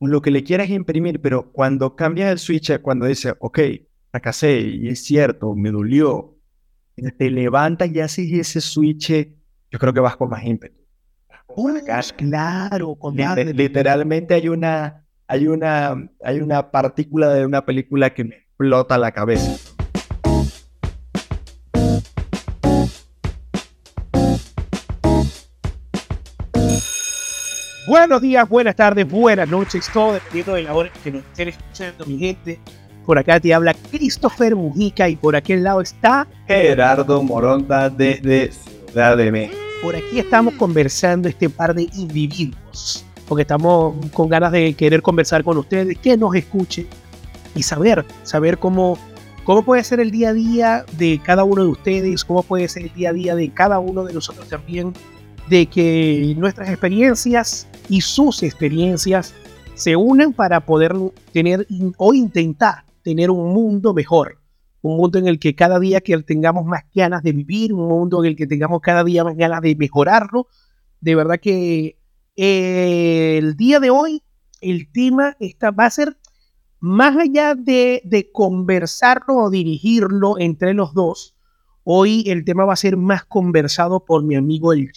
lo que le quieras imprimir, pero cuando cambias el switch, cuando dices, ok, fracasé y es cierto, me dolió, te levantas y haces ese switch, yo creo que vas con más ímpetu. claro, con Literalmente hay una, hay, una, hay una partícula de una película que me explota la cabeza. Buenos días, buenas tardes, buenas noches, todo dependiendo de la hora que nos estén escuchando, mi gente. Por acá te habla Christopher Mujica y por aquel lado está Gerardo Moronta desde Ciudad de México. Por aquí estamos conversando este par de individuos, porque estamos con ganas de querer conversar con ustedes, que nos escuchen y saber, saber cómo, cómo puede ser el día a día de cada uno de ustedes, cómo puede ser el día a día de cada uno de nosotros también, de que nuestras experiencias y sus experiencias se unan para poder tener o intentar tener un mundo mejor, un mundo en el que cada día que tengamos más ganas de vivir, un mundo en el que tengamos cada día más ganas de mejorarlo. De verdad que eh, el día de hoy el tema va a ser más allá de, de conversarlo o dirigirlo entre los dos. Hoy el tema va a ser más conversado por mi amigo el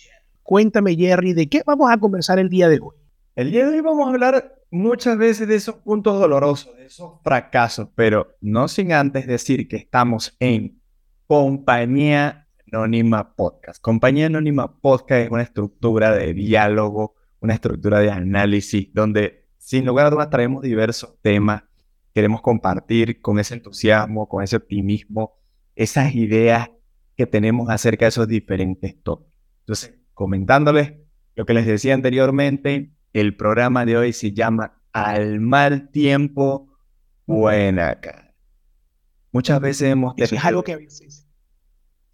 Cuéntame, Jerry, ¿de qué vamos a conversar el día de hoy? El día de hoy vamos a hablar muchas veces de esos puntos dolorosos, de esos fracasos, pero no sin antes decir que estamos en Compañía Anónima Podcast. Compañía Anónima Podcast es una estructura de diálogo, una estructura de análisis, donde sin lugar a dudas traemos diversos temas. Queremos compartir con ese entusiasmo, con ese optimismo, esas ideas que tenemos acerca de esos diferentes tópicos. Entonces, comentándoles lo que les decía anteriormente, el programa de hoy se llama Al mal tiempo, buena cara. Muchas veces hemos tenido, es algo que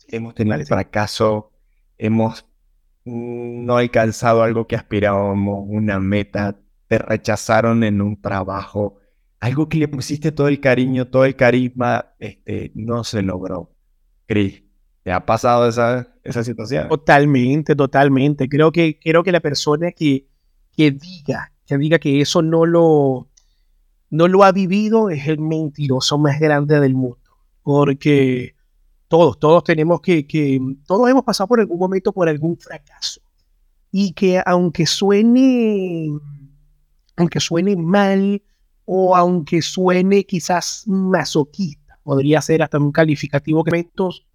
hemos tenido fracaso, hemos no alcanzado algo que aspirábamos, una meta, te rechazaron en un trabajo, algo que le pusiste todo el cariño, todo el carisma, este, no se logró. Cris, ¿te ha pasado esa, esa situación. Totalmente, totalmente. Creo que, creo que la persona que, que diga, que diga que eso no lo, no lo ha vivido es el mentiroso más grande del mundo. Porque todos, todos tenemos que, que, todos hemos pasado por algún momento por algún fracaso. Y que aunque suene, aunque suene mal o aunque suene quizás masoquista, podría ser hasta un calificativo que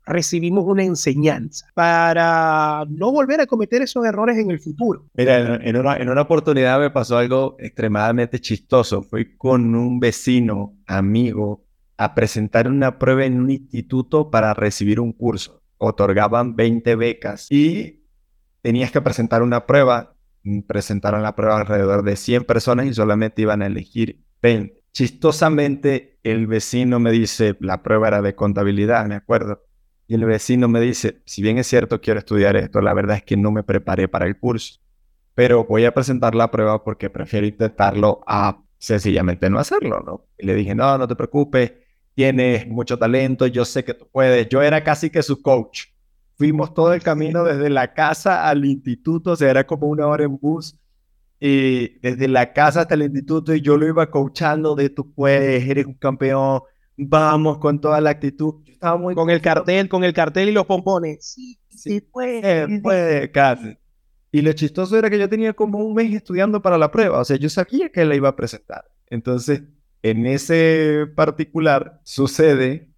recibimos una enseñanza para no volver a cometer esos errores en el futuro. Mira, en una, en una oportunidad me pasó algo extremadamente chistoso. Fui con un vecino, amigo, a presentar una prueba en un instituto para recibir un curso. Otorgaban 20 becas y tenías que presentar una prueba. Presentaron la prueba alrededor de 100 personas y solamente iban a elegir 20. Chistosamente, el vecino me dice, la prueba era de contabilidad, me acuerdo. Y el vecino me dice, si bien es cierto, quiero estudiar esto, la verdad es que no me preparé para el curso. Pero voy a presentar la prueba porque prefiero intentarlo a sencillamente no hacerlo, ¿no? Y le dije, no, no te preocupes, tienes mucho talento, yo sé que tú puedes. Yo era casi que su coach. Fuimos todo el camino desde la casa al instituto, o sea, era como una hora en bus y desde la casa hasta el instituto y yo lo iba coachando de tú puedes, eres un campeón, vamos con toda la actitud. Yo estaba muy con el cartel, con el cartel y los pompones. Sí, sí, puede, puede, casi. Y lo chistoso era que yo tenía como un mes estudiando para la prueba, o sea, yo sabía que la iba a presentar. Entonces, en ese particular sucede,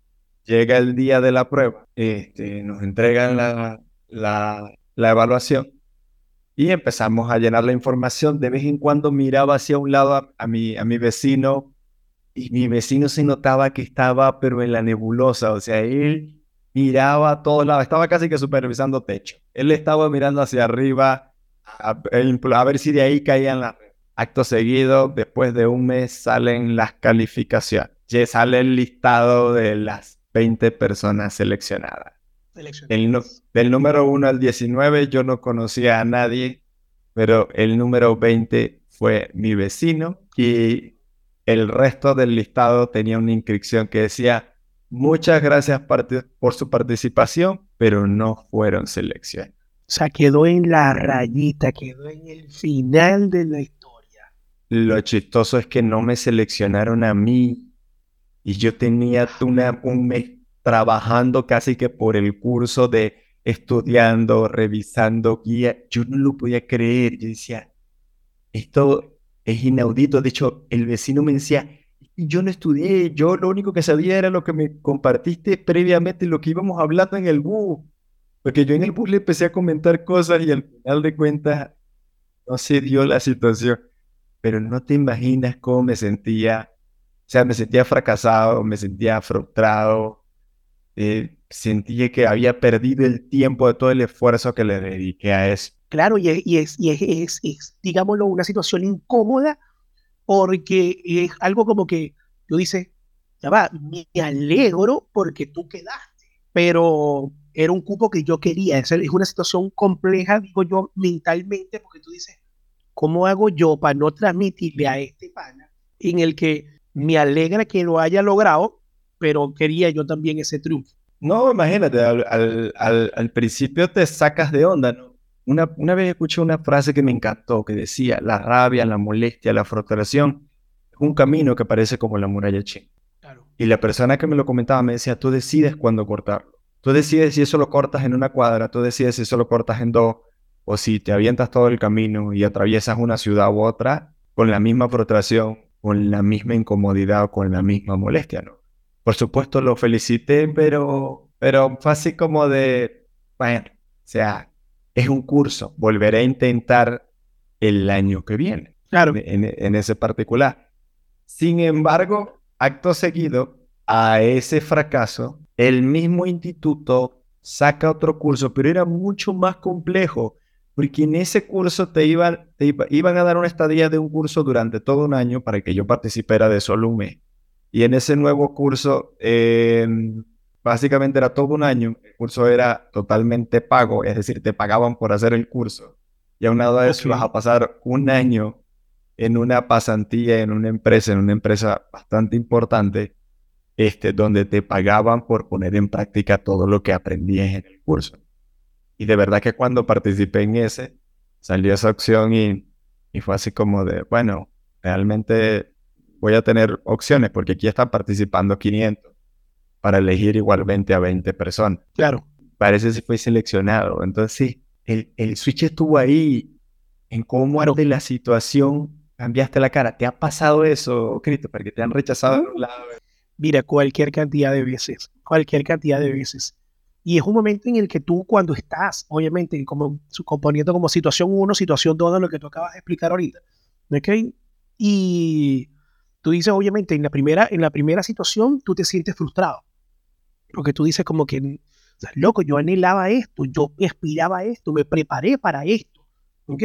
llega el día de la prueba, este, nos entregan la, la, la evaluación y empezamos a llenar la información. De vez en cuando miraba hacia un lado a, mi, a mi vecino y mi vecino se notaba que estaba, pero en la nebulosa. O sea, él miraba a todos lados, estaba casi que supervisando techo. Él estaba mirando hacia arriba a, ver si de ahí caían las... Acto seguido, después de un mes, salen las calificaciones. Ya sale el listado de las 20 personas seleccionadas. Del, número 1 al 19 yo no conocía a nadie, pero el número 20 fue mi vecino y el resto del listado tenía una inscripción que decía muchas gracias por su participación, pero no fueron seleccionados. O sea, quedó en la rayita, quedó en el final de la historia. lo chistoso es que no me seleccionaron a mí y yo tenía una, un mes trabajando casi que por el curso de estudiando, revisando guía. Yo no lo podía creer. Yo decía, esto es inaudito. De hecho, el vecino me decía, yo no estudié, yo lo único que sabía era lo que me compartiste previamente, lo que íbamos hablando en el bus. Porque yo en el bus le empecé a comentar cosas y al final de cuentas no se dio la situación. Pero no te imaginas cómo me sentía. O sea, me sentía fracasado, me sentía frustrado. Eh, sentía que había perdido el tiempo de todo el esfuerzo que le dediqué a eso. Claro, y es, y es, y es, es digámoslo, una situación incómoda porque es algo como que tú dices, ya va, me alegro porque tú quedaste, pero era un cupo que yo quería. Es, es una situación compleja, digo yo, mentalmente, porque tú dices, ¿cómo hago yo para no transmitirle a este pana en el que me alegra que lo haya logrado, pero quería yo también ese triunfo? No, imagínate, al, al, al, principio te sacas de onda, ¿no? Una, una, vez escuché una frase que me encantó, que decía, la rabia, la molestia, la frustración es un camino que parece como la muralla china. Claro. Y la persona que me lo comentaba me decía, tú decides cuándo cortarlo. Tú decides si eso lo cortas en una cuadra, tú decides si eso lo cortas en dos, o si te avientas todo el camino y atraviesas una ciudad u otra con la misma frustración, con la misma incomodidad o con la misma molestia, ¿no? Por supuesto lo felicité, pero, pero fue así como de, bueno, o sea, es un curso, volveré a intentar el año que viene. Claro. En, en ese particular. Sin embargo, acto seguido a ese fracaso, el mismo instituto saca otro curso, pero era mucho más complejo, porque en ese curso te iban, te iban a dar una estadía de un curso durante todo un año para que yo participara de solo un mes. Y en ese nuevo curso, eh, básicamente era todo un año. El curso era totalmente pago, es decir, te pagaban por hacer el curso. Y aunado a eso, vas a pasar un año en una pasantía, en una empresa, en una empresa bastante importante, este, donde te pagaban por poner en práctica todo lo que aprendías en el curso. Y de verdad que cuando participé en ese, salió esa opción y, y fue así como de, bueno, realmente voy a tener opciones porque aquí están participando 500 para elegir igualmente a 20 personas. Claro. Parece que fue seleccionado. Entonces, sí, el, el switch estuvo ahí en cómo ante la situación cambiaste la cara. ¿Te ha pasado eso, Christopher, que te han rechazado de un lado? Mira, cualquier cantidad de veces, cualquier cantidad de veces. Y es un momento en el que tú cuando estás, obviamente, como componiendo como situación 1, situación 2 de lo que tú acabas de explicar ahorita, ¿ok? Y tú dices, obviamente, en la primera, en la primera situación tú te sientes frustrado. Porque tú dices como que, loco, yo anhelaba esto, yo aspiraba esto, me preparé para esto. ¿Ok?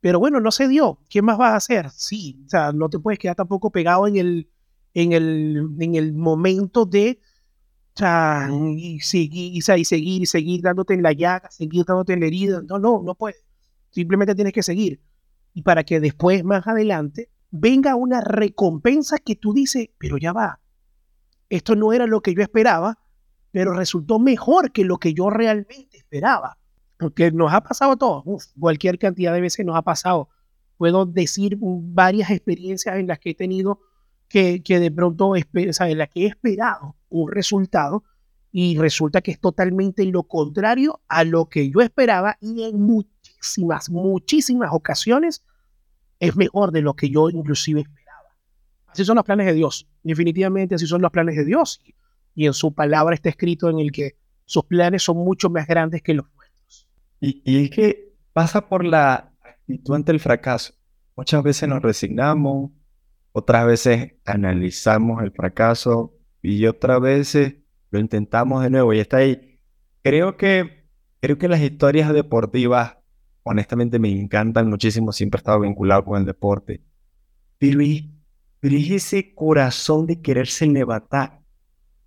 Pero bueno, no se dio. ¿Qué más vas a hacer? Sí, o sea, no te puedes quedar tampoco pegado en el, en el, en el momento de y seguir, y seguir, y seguir dándote en la llaga, seguir dándote en la herida. No, no, no puedes. Simplemente tienes que seguir. Y para que después, más adelante, venga una recompensa que tú dices, pero ya va, esto no era lo que yo esperaba, pero resultó mejor que lo que yo realmente esperaba. Porque nos ha pasado todo, cualquier cantidad de veces nos ha pasado. Puedo decir varias experiencias en las que he tenido que, que de pronto, o sea, en las que he esperado un resultado y resulta que es totalmente lo contrario a lo que yo esperaba y en muchísimas, muchísimas ocasiones es mejor de lo que yo inclusive esperaba. Así son los planes de Dios. Definitivamente así son los planes de Dios. Y en su palabra está escrito en el que sus planes son mucho más grandes que los nuestros. Y, y es que pasa por la actitud ante el fracaso. Muchas veces nos resignamos, otras veces analizamos el fracaso y otras veces lo intentamos de nuevo y está ahí. Creo que, creo que las historias deportivas honestamente me encantan muchísimo, siempre he estado vinculado con el deporte. Pero es, ese corazón de quererse levantar.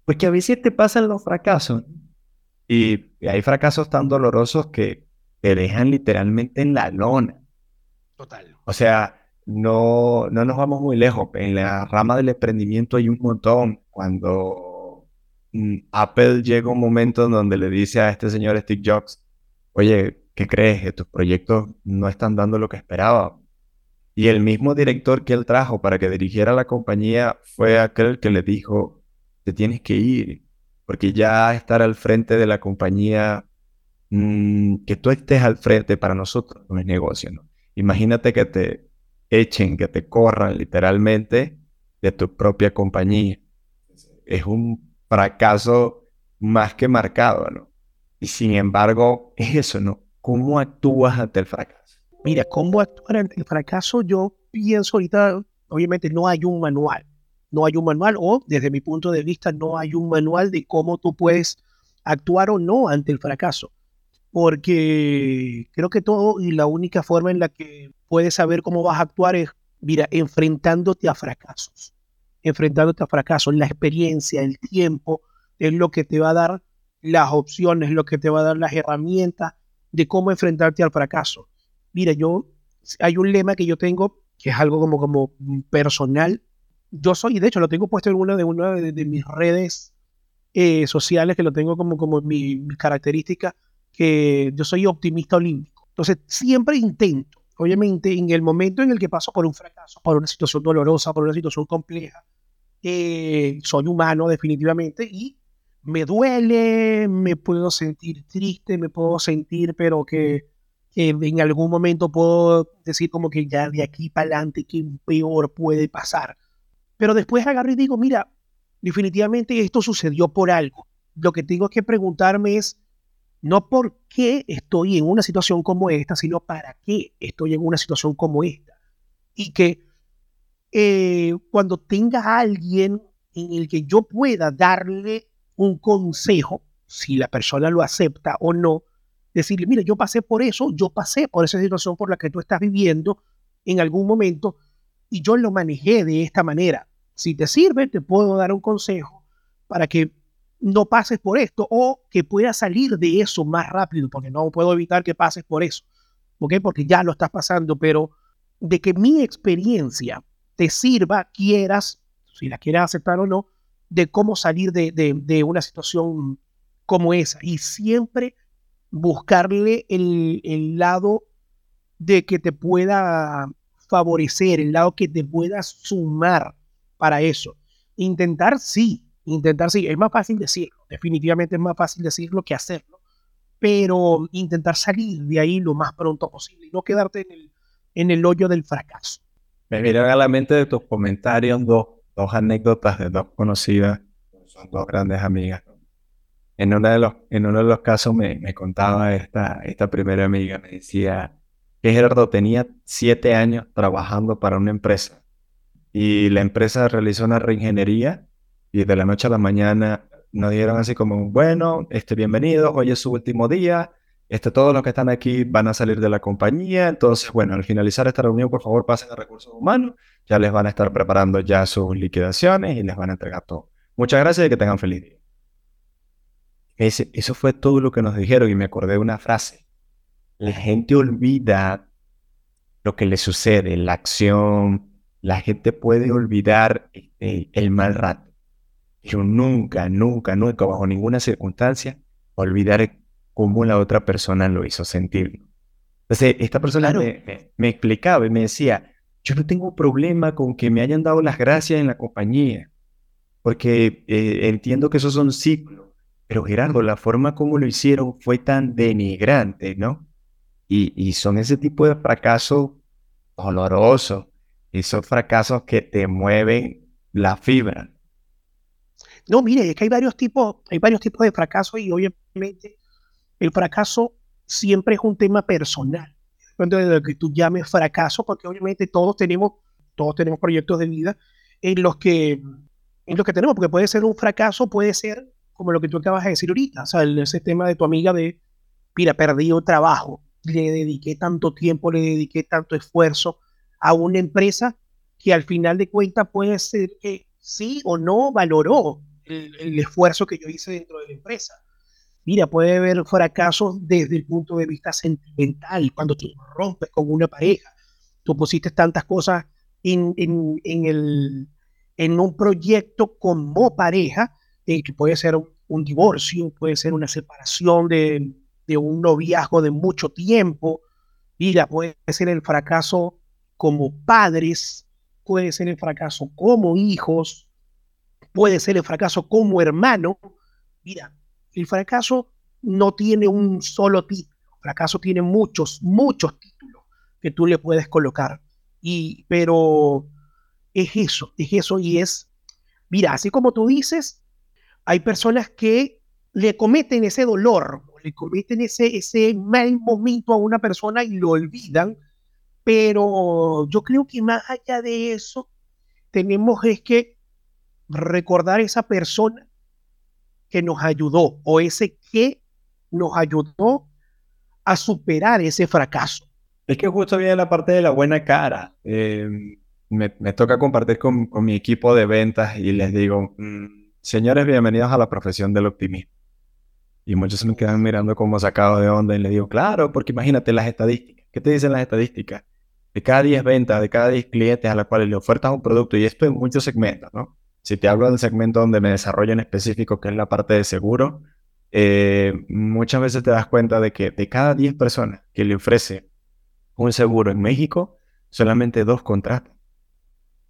Porque a veces te pasan los fracasos. Y hay fracasos tan dolorosos que te dejan literalmente en la lona. Total. O sea, no, no nos vamos muy lejos. En la rama del emprendimiento hay un montón. Cuando mm, Apple llega un momento en donde le dice a este señor Steve Jobs, oye, ¿qué crees? Que tus proyectos no están dando lo que esperaba. Y el mismo director que él trajo para que dirigiera la compañía fue aquel que le dijo, te tienes que ir, porque ya estar al frente de la compañía, mm, que tú estés al frente para nosotros no es negocio, ¿no? Imagínate que te echen, que te corran literalmente de tu propia compañía. Es un fracaso más que marcado, ¿no? Y sin embargo, es eso, ¿no? ¿Cómo actúas ante el fracaso? Mira, ¿cómo actuar ante el fracaso? Yo pienso ahorita, obviamente no hay un manual, no hay un manual o desde mi punto de vista no hay un manual de cómo tú puedes actuar o no ante el fracaso. Porque creo que todo y la única forma en la que puedes saber cómo vas a actuar es, mira, enfrentándote a fracasos. Enfrentándote a fracasos. La experiencia, el tiempo es lo que te va a dar las opciones, lo que te va a dar las herramientas de cómo enfrentarte al fracaso. Mira, yo, hay un lema que yo tengo que es algo como, como personal. Yo soy, de hecho lo tengo puesto en una de, una de, mis redes eh, sociales, que lo tengo como, como mi, mi característica, que yo soy optimista olímpico. Entonces, siempre intento, obviamente, en el momento en el que paso por un fracaso, por una situación dolorosa, por una situación compleja, eh, soy humano definitivamente y me duele, me puedo sentir triste, me puedo sentir, pero que, en algún momento puedo decir como que ya de aquí para adelante, que peor puede pasar. Pero después agarro y digo, mira, definitivamente esto sucedió por algo. Lo que tengo que preguntarme es, no por qué estoy en una situación como esta, sino para qué estoy en una situación como esta. Y que eh, cuando tenga alguien en el que yo pueda darle un consejo, si la persona lo acepta o no, decirle, mire, yo pasé por eso, yo pasé por esa situación por la que tú estás viviendo en algún momento y yo lo manejé de esta manera. Si te sirve, te puedo dar un consejo para que no pases por esto o que puedas salir de eso más rápido, porque no puedo evitar que pases por eso, ¿ok? Porque ya lo estás pasando, pero de que mi experiencia te sirva, quieras, si la quieras aceptar o no, de cómo salir de, una situación como esa. Y siempre buscarle el, lado de que te pueda favorecer, el lado que te pueda sumar para eso. Intentar sí, intentar sí, es más fácil decirlo, definitivamente es más fácil decirlo que hacerlo, pero intentar salir de ahí lo más pronto posible y no quedarte en el, en el hoyo del fracaso. Me vinieron a la mente de tus comentarios dos dos anécdotas de dos conocidas, son dos grandes amigas. En, uno de los, en uno de los casos me, me contaba esta, esta primera amiga, me decía que Gerardo tenía siete años trabajando para una empresa y la empresa realizó una reingeniería y de la noche a la mañana nos dijeron así como, bueno, este, bienvenidos, hoy es su último día, este, todos los que están aquí van a salir de la compañía. Entonces, bueno, al finalizar esta reunión, por favor, pasen a recursos humanos. Ya les van a estar preparando ya sus liquidaciones y les van a entregar todo. Muchas gracias y que tengan feliz día. eso fue todo lo que nos dijeron y me acordé de una frase. La gente olvida lo que le sucede, la acción. La gente puede olvidar este, el mal rato. Yo nunca, nunca, nunca, bajo ninguna circunstancia, olvidar cómo la otra persona lo hizo sentir. Entonces, esta persona me, explicaba y me decía, yo no tengo problema con que me hayan dado las gracias en la compañía, porque eh, entiendo que esos son ciclos, pero Gerardo, la forma como lo hicieron fue tan denigrante, ¿no? Y, y son ese tipo de fracasos dolorosos, esos fracasos que te mueven la fibra. No, mire, es que hay varios tipos, hay varios tipos de fracasos y obviamente el fracaso siempre es un tema personal. De lo que tú llames fracaso, porque obviamente todos tenemos, todos tenemos proyectos de vida en los que, en los que tenemos, porque puede ser un fracaso, puede ser como lo que tú acabas de decir ahorita, o sea, ese tema de tu amiga de, mira, perdí un trabajo, le dediqué tanto tiempo, le dediqué tanto esfuerzo a una empresa que al final de cuentas puede ser que sí o no valoró el esfuerzo que yo hice dentro de la empresa. Mira, puede haber fracasos desde el punto de vista sentimental, cuando tú rompes con una pareja. Tú pusiste tantas cosas en, en, el, en un proyecto como pareja, eh, que puede ser un, divorcio, puede ser una separación de, de un noviazgo de mucho tiempo. Mira, puede ser el fracaso como padres, puede ser el fracaso como hijos, puede ser el fracaso como hermano. Mira, el fracaso no tiene un solo título, el fracaso tiene muchos, muchos títulos que tú le puedes colocar. Y, pero es eso, es eso y es, mira, así como tú dices, hay personas que le cometen ese dolor, le cometen ese, ese mal momento a una persona y lo olvidan, pero yo creo que más allá de eso, tenemos que recordar esa persona que nos ayudó o ese que nos ayudó a superar ese fracaso. Es que justo viene la parte de la buena cara. Em, me, toca compartir con, mi equipo de ventas y les digo, mm, señores, bienvenidos a la profesión del optimismo. Y muchos se me quedan mirando como sacado de onda y les digo, claro, porque imagínate las estadísticas. ¿Qué te dicen las estadísticas? De cada 10 ventas, de cada 10 clientes a los cuales le ofertas un producto, y esto en muchos segmentos, ¿no? Si te hablo del segmento donde me desarrollo en específico, que es la parte de seguro, eh, muchas veces te das cuenta de que de cada 10 personas que le ofrece un seguro en México, solamente dos contratan.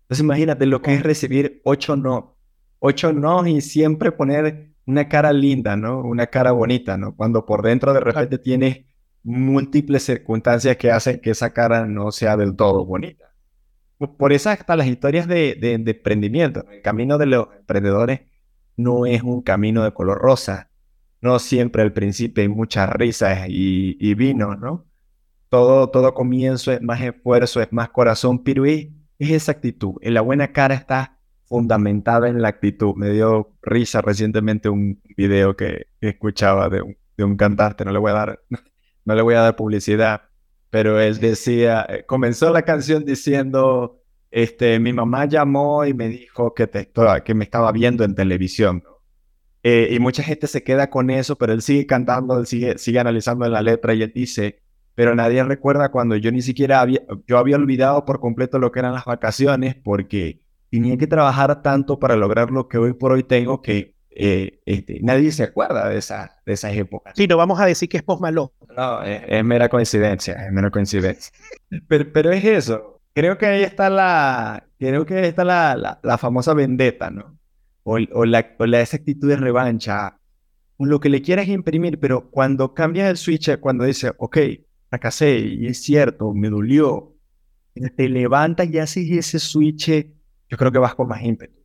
Entonces imagínate lo que es recibir 8 no. 8 no y siempre poner una cara linda, ¿no? Una cara bonita, ¿no? Cuando por dentro de repente tienes múltiples circunstancias que hacen que esa cara no sea del todo bonita. Por eso hasta las historias de, de, emprendimiento. El camino de los emprendedores no es un camino de color rosa. No siempre al principio hay muchas risas y, y vino, ¿no? Todo, todo comienzo es más esfuerzo, es más corazón, pero es, esa actitud. En la buena cara está fundamentada en la actitud. Me dio risa recientemente un video que, escuchaba de un, de un, cantante, no le voy a dar, no le voy a dar publicidad, pero él decía, eh, comenzó la canción diciendo, este, mi mamá llamó y me dijo que, te, que me estaba viendo en televisión. Eh, y mucha gente se queda con eso, pero él sigue cantando, él sigue, sigue analizando la letra y él dice, pero nadie recuerda cuando yo ni siquiera había, yo había olvidado por completo lo que eran las vacaciones porque tenía que trabajar tanto para lograr lo que hoy por hoy tengo que eh, este, nadie se acuerda de, esa, de esas épocas. Sí, no vamos a decir que es post. No, es, mera coincidencia, es mera coincidencia. pero, pero, es eso. Creo que ahí está la, creo que ahí está la, la, famosa vendetta, ¿no? O, o, la, o la esa actitud de revancha, o lo que le quieras imprimir, pero cuando cambias el switch, cuando dices, ok, fracasé, y es cierto, me dolió, te levantas y haces ese switch, yo creo que vas con más ímpetu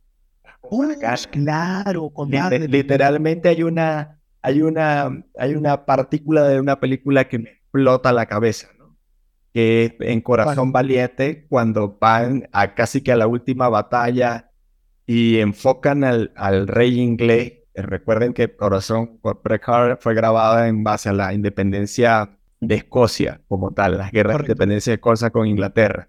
claro, literalmente hay una, hay una, hay una partícula de una película que me explota la cabeza, ¿no? Que en Corazón Valiente, cuando van a casi que a la última batalla y enfocan al, al rey inglés. Recuerden que Corazón fue grabada en base a la independencia de Escocia como tal, las guerras de independencia de Escocia con Inglaterra.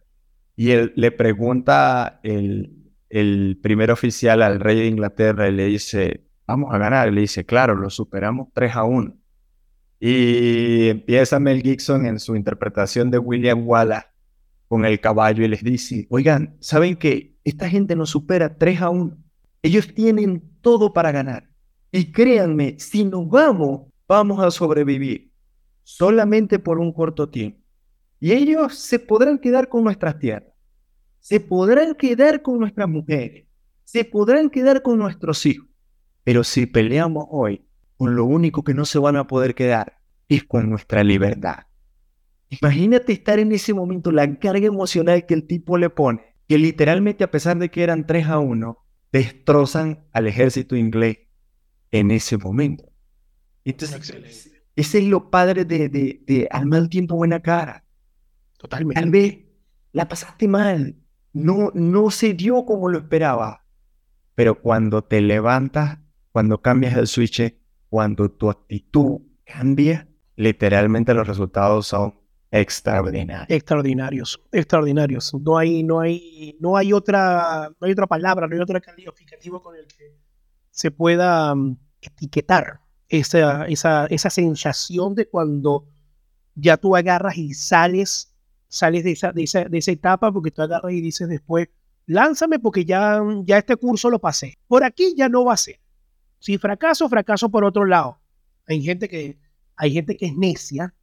Y él le pregunta el, el primer oficial al rey de Inglaterra y le dice, vamos a ganar. Y le dice, claro, lo superamos 3 a 1. Y empieza Mel Gibson en su interpretación de William Wallace con el caballo y les dice, oigan, ¿saben que esta gente nos supera 3 a 1? Ellos tienen todo para ganar. Y créanme, si nos vamos, vamos a sobrevivir solamente por un corto tiempo. Y ellos se podrán quedar con nuestras tierras se podrán quedar con nuestras mujeres, se podrán quedar con nuestros hijos, pero si peleamos hoy, con lo único que no se van a poder quedar es con nuestra libertad. Imagínate estar en ese momento, la carga emocional que el tipo le pone, que literalmente a pesar de que eran 3 a 1, destrozan al ejército inglés en ese momento. Entonces, ese es lo padre de, de, de al mal tiempo buena cara. Totalmente. Tal vez la pasaste mal, no, no se dio como lo esperaba. Pero cuando te levantas, cuando cambias el switch, cuando tu actitud cambia, literalmente los resultados son extraordinarios. Extraordinarios, extraordinarios. No hay, no hay, no hay otra, no hay otra palabra, no hay otro calificativo con el que se pueda mm, etiquetar esa, esa, esa sensación de cuando ya tú agarras y sales sales de esa, de esa, de esa etapa porque tú agarras y dices después, lánzame porque ya, ya este curso lo pasé. Por aquí ya no va a ser. Si fracaso, fracaso por otro lado. Hay gente que, hay gente que es necia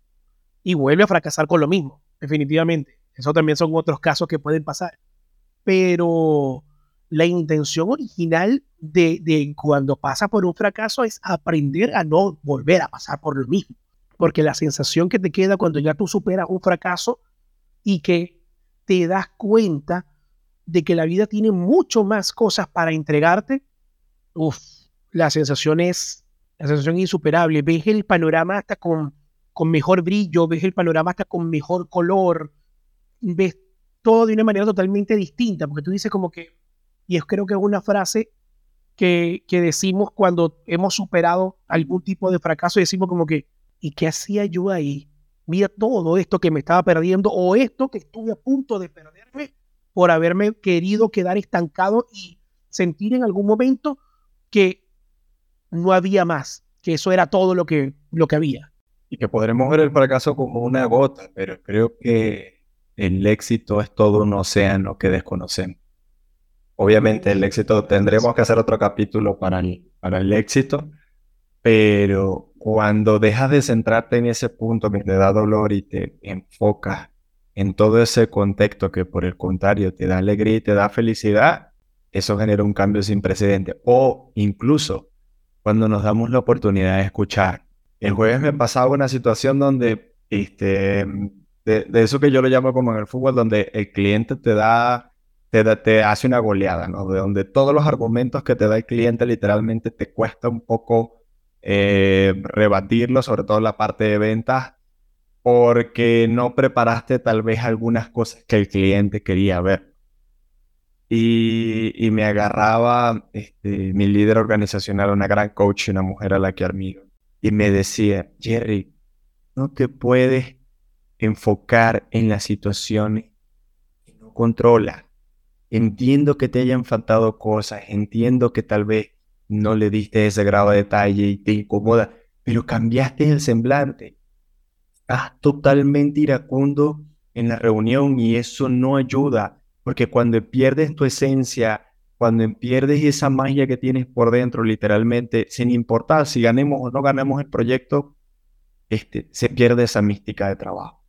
y vuelve a fracasar con lo mismo, definitivamente. Eso también son otros casos que pueden pasar. Pero la intención original de, de cuando pasa por un fracaso es aprender a no volver a pasar por lo mismo. Porque la sensación que te queda cuando ya tú superas un fracaso y que te das cuenta de que la vida tiene mucho más cosas para entregarte, uff, la sensación es, la sensación insuperable. Ves el panorama hasta con, con mejor brillo, ves el panorama hasta con mejor color, ves todo de una manera totalmente distinta, porque tú dices como que, y es creo que es una frase que, que decimos cuando hemos superado algún tipo de fracaso, decimos como que, ¿y qué hacía yo ahí? Mira todo esto que me estaba perdiendo o esto que estuve a punto de perderme por haberme querido quedar estancado y sentir en algún momento que no había más, que eso era todo lo que, lo que había. Y que podremos ver el fracaso como una gota, pero creo que el éxito es todo un océano que desconocemos. Obviamente el éxito, tendremos que hacer otro capítulo para el, para el éxito, pero cuando dejas de centrarte en ese punto que te da dolor y te enfocas en todo ese contexto que por el contrario te da alegría y te da felicidad, eso genera un cambio sin precedente. O incluso cuando nos damos la oportunidad de escuchar. El jueves me pasaba una situación donde, este, de, eso que yo lo llamo como en el fútbol, donde el cliente te da, te, te hace una goleada, ¿no? De donde todos los argumentos que te da el cliente literalmente te cuesta un poco eh, rebatirlo, sobre todo la parte de ventas, porque no preparaste tal vez algunas cosas que el cliente quería ver. Y, me agarraba este, mi líder organizacional, una gran coach, una mujer a la que admiro, y me decía, Jerry, no te puedes enfocar en las situaciones que no controla. Entiendo que te hayan faltado cosas, entiendo que tal vez no le diste ese grado de detalle y te incomoda, pero cambiaste el semblante estás totalmente iracundo en la reunión y eso no ayuda, porque cuando pierdes tu esencia, cuando pierdes esa magia que tienes por dentro, literalmente, sin importar si ganemos o no ganemos el proyecto, este, se pierde esa mística de trabajo.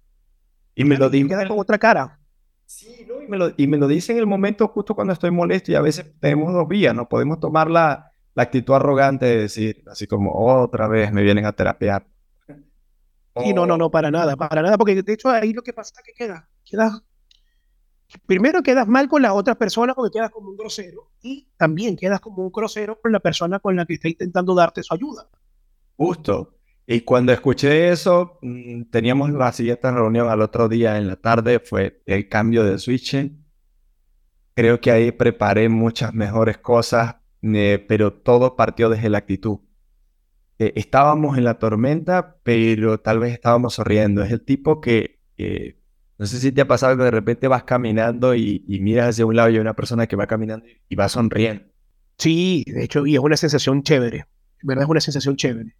Y me lo dice con otra cara. Sí, y, me lo, y me lo dice en el momento justo cuando estoy molesto y a veces tenemos dos vías, no podemos tomar la, la actitud arrogante de decir, así como otra vez me vienen a terapiar y no, no, no, para nada, para nada, porque de hecho ahí lo que pasa es que queda, quedas, primero quedas mal con las otras personas porque quedas como un grosero y también quedas como un grosero con la persona con la que está intentando darte su ayuda. Justo. Y cuando escuché eso, mm, teníamos la siguiente reunión al otro día en la tarde, fue el cambio de switch. Creo que ahí preparé muchas mejores cosas, eh, pero todo partió desde la actitud. Eh, estábamos en la tormenta, pero tal vez estábamos sonriendo. Es el tipo que, no sé si te ha pasado que de repente vas caminando y, miras hacia un lado y hay una persona que va caminando y va sonriendo. Sí, de hecho, y es una sensación chévere. ¿Verdad? Es una sensación chévere.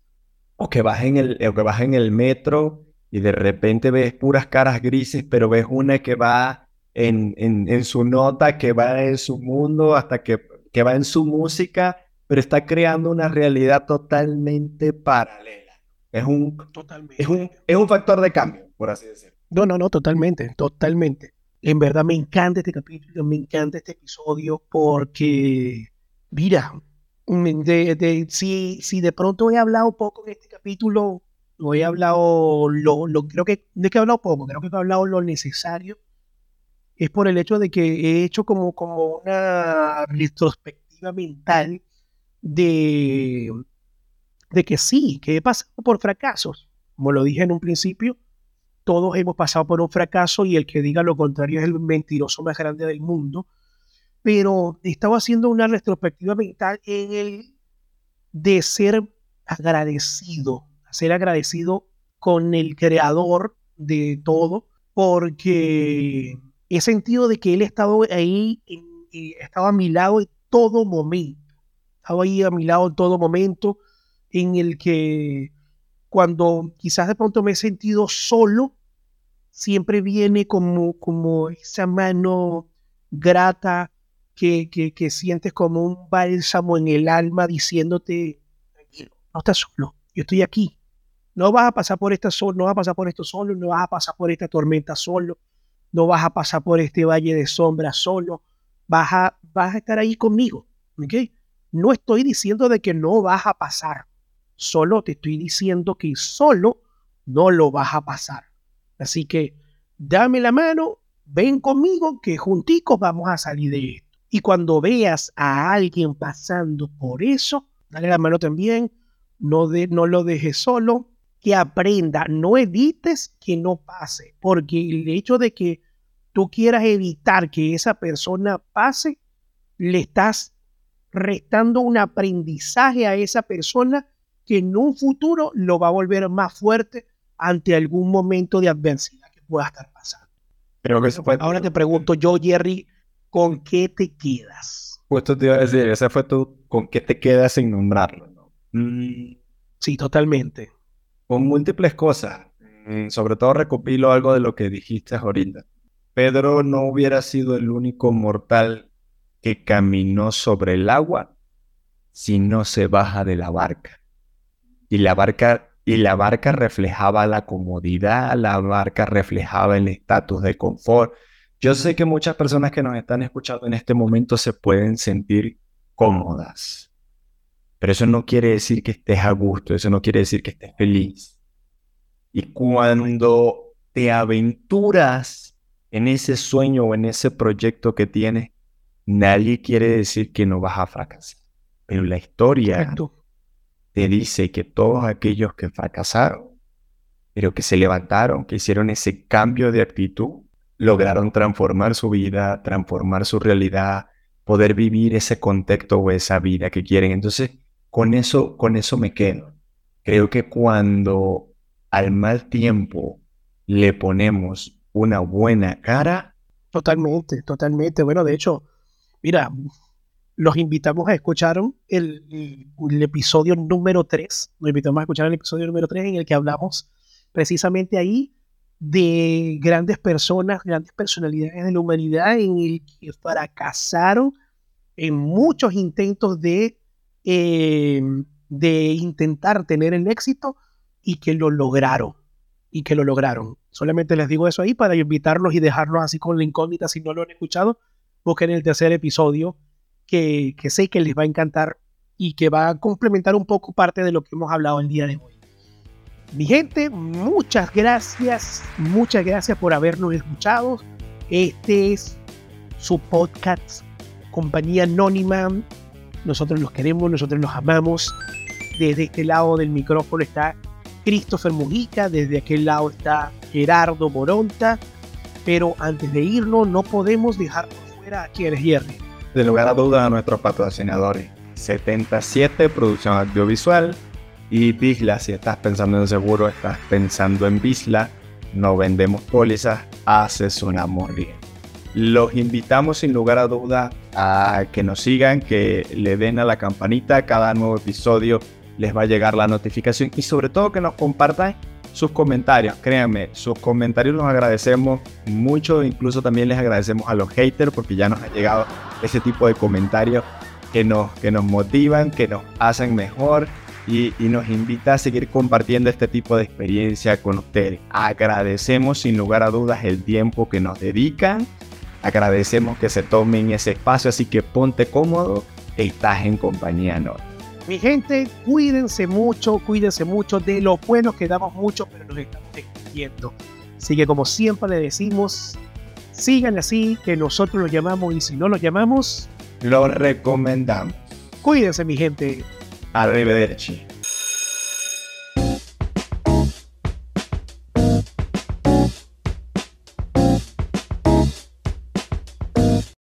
O que vas en el, o que vas en el metro y de repente ves puras caras grises, pero ves una que va en, en, en su nota, que va en su mundo, hasta que, que va en su música pero está creando una realidad totalmente paralela. Es un, totalmente. Es un, es un factor de cambio, por así decirlo. No, no, no, totalmente, totalmente. En verdad me encanta este capítulo, me encanta este episodio porque, mira, de, si, si de pronto he hablado poco en este capítulo, no he hablado, lo, lo, creo que, de que he hablado poco, creo que he hablado lo necesario, es por el hecho de que he hecho como, como una retrospectiva mental de, de que sí, que he pasado por fracasos. Como lo dije en un principio, todos hemos pasado por un fracaso y el que diga lo contrario es el mentiroso más grande del mundo. Pero estaba haciendo una retrospectiva mental en el de ser agradecido, ser agradecido con el creador de todo, porque he sentido de que él estaba ahí y estaba a mi lado en todo momento estaba ahí a mi lado en todo momento, en el que cuando quizás de pronto me he sentido solo, siempre viene como, como esa mano grata que, que, sientes como un bálsamo en el alma diciéndote, no estás solo, yo estoy aquí. No vas a pasar por esta solo, no vas a pasar por esto solo, no vas a pasar por esta tormenta solo. no vas a pasar por este valle de sombra solo, vas a, vas a estar ahí conmigo. ¿ok? No estoy diciendo de que no vas a pasar, solo te estoy diciendo que solo no lo vas a pasar. Así que dame la mano, ven conmigo, que junticos vamos a salir de esto. Y cuando veas a alguien pasando por eso, dale la mano también, no, de, no lo dejes solo, que aprenda, no evites que no pase, porque el hecho de que tú quieras evitar que esa persona pase, le estás restando un aprendizaje a esa persona que en un futuro lo va a volver más fuerte ante algún momento de adversidad que pueda estar pasando. Pero que eso fue... Ahora te pregunto yo, Jerry, ¿con qué te quedas? Pues te iba a decir, ese fue tú, ¿con qué te quedas sin nombrarlo? Mm. Sí, totalmente. Con múltiples cosas. Mm, sobre todo recopilo algo de lo que dijiste ahorita. Pedro no hubiera sido el único mortal que caminó sobre el agua si no se baja de la barca. Y la barca, y la barca reflejaba la comodidad, la barca reflejaba el estatus de confort. Yo sé que muchas personas que nos están escuchando en este momento se pueden sentir cómodas, pero eso no quiere decir que estés a gusto, eso no quiere decir que estés feliz. Y cuando te aventuras en ese sueño o en ese proyecto que tienes, nadie quiere decir que no vas a fracasar. Pero la historia te dice que todos aquellos que fracasaron, pero que se levantaron, que hicieron ese cambio de actitud, lograron transformar su vida, transformar su realidad, poder vivir ese contexto o esa vida que quieren. Entonces, con eso, con eso me quedo. Creo que cuando al mal tiempo le ponemos una buena cara. Totalmente, totalmente. Bueno, de hecho, mira, los invitamos a escuchar el, episodio número 3. Los invitamos a escuchar el episodio número 3 en el que hablamos precisamente ahí de grandes personas, grandes personalidades de la humanidad en el que fracasaron en muchos intentos de, eh, de intentar tener el éxito y que lo lograron. Y que lo lograron. Solamente les digo eso ahí para invitarlos y dejarlos así con la incógnita si no lo han escuchado. Busquen el tercer episodio que, sé que les va a encantar y que va a complementar un poco parte de lo que hemos hablado el día de hoy. Mi gente, muchas gracias, muchas gracias por habernos escuchado. Este es su podcast, compañía anónima. Nosotros los queremos, nosotros los amamos. Desde este lado del micrófono está Christopher Mujica, desde aquel lado está Gerardo Moronta, pero antes de irnos no podemos dejar fuera a quienes Jerry. De lugar a duda a nuestros patrocinadores. 77 Producción Audiovisual y Bisla, si estás pensando en seguro, estás pensando en Bisla, no vendemos pólizas, asesoramos bien. Los invitamos sin lugar a duda a que nos sigan, que le den a la campanita cada nuevo episodio les va a llegar la notificación y sobre todo que nos compartan sus comentarios. Créanme, sus comentarios los agradecemos mucho, incluso también les agradecemos a los haters porque ya nos ha llegado ese tipo de comentarios que nos, que nos motivan, que nos hacen mejor y, y, nos invita a seguir compartiendo este tipo de experiencia con ustedes. Agradecemos sin lugar a dudas el tiempo que nos dedican, agradecemos que se tomen ese espacio, así que ponte cómodo, estás en compañía ¿no? Mi gente, cuídense mucho, cuídense mucho de lo bueno que damos mucho, pero nos estamos despidiendo. Así que como siempre le decimos, sigan así, que nosotros lo llamamos y si no lo llamamos, lo recomendamos. Cuídense mi gente. Arrivederci.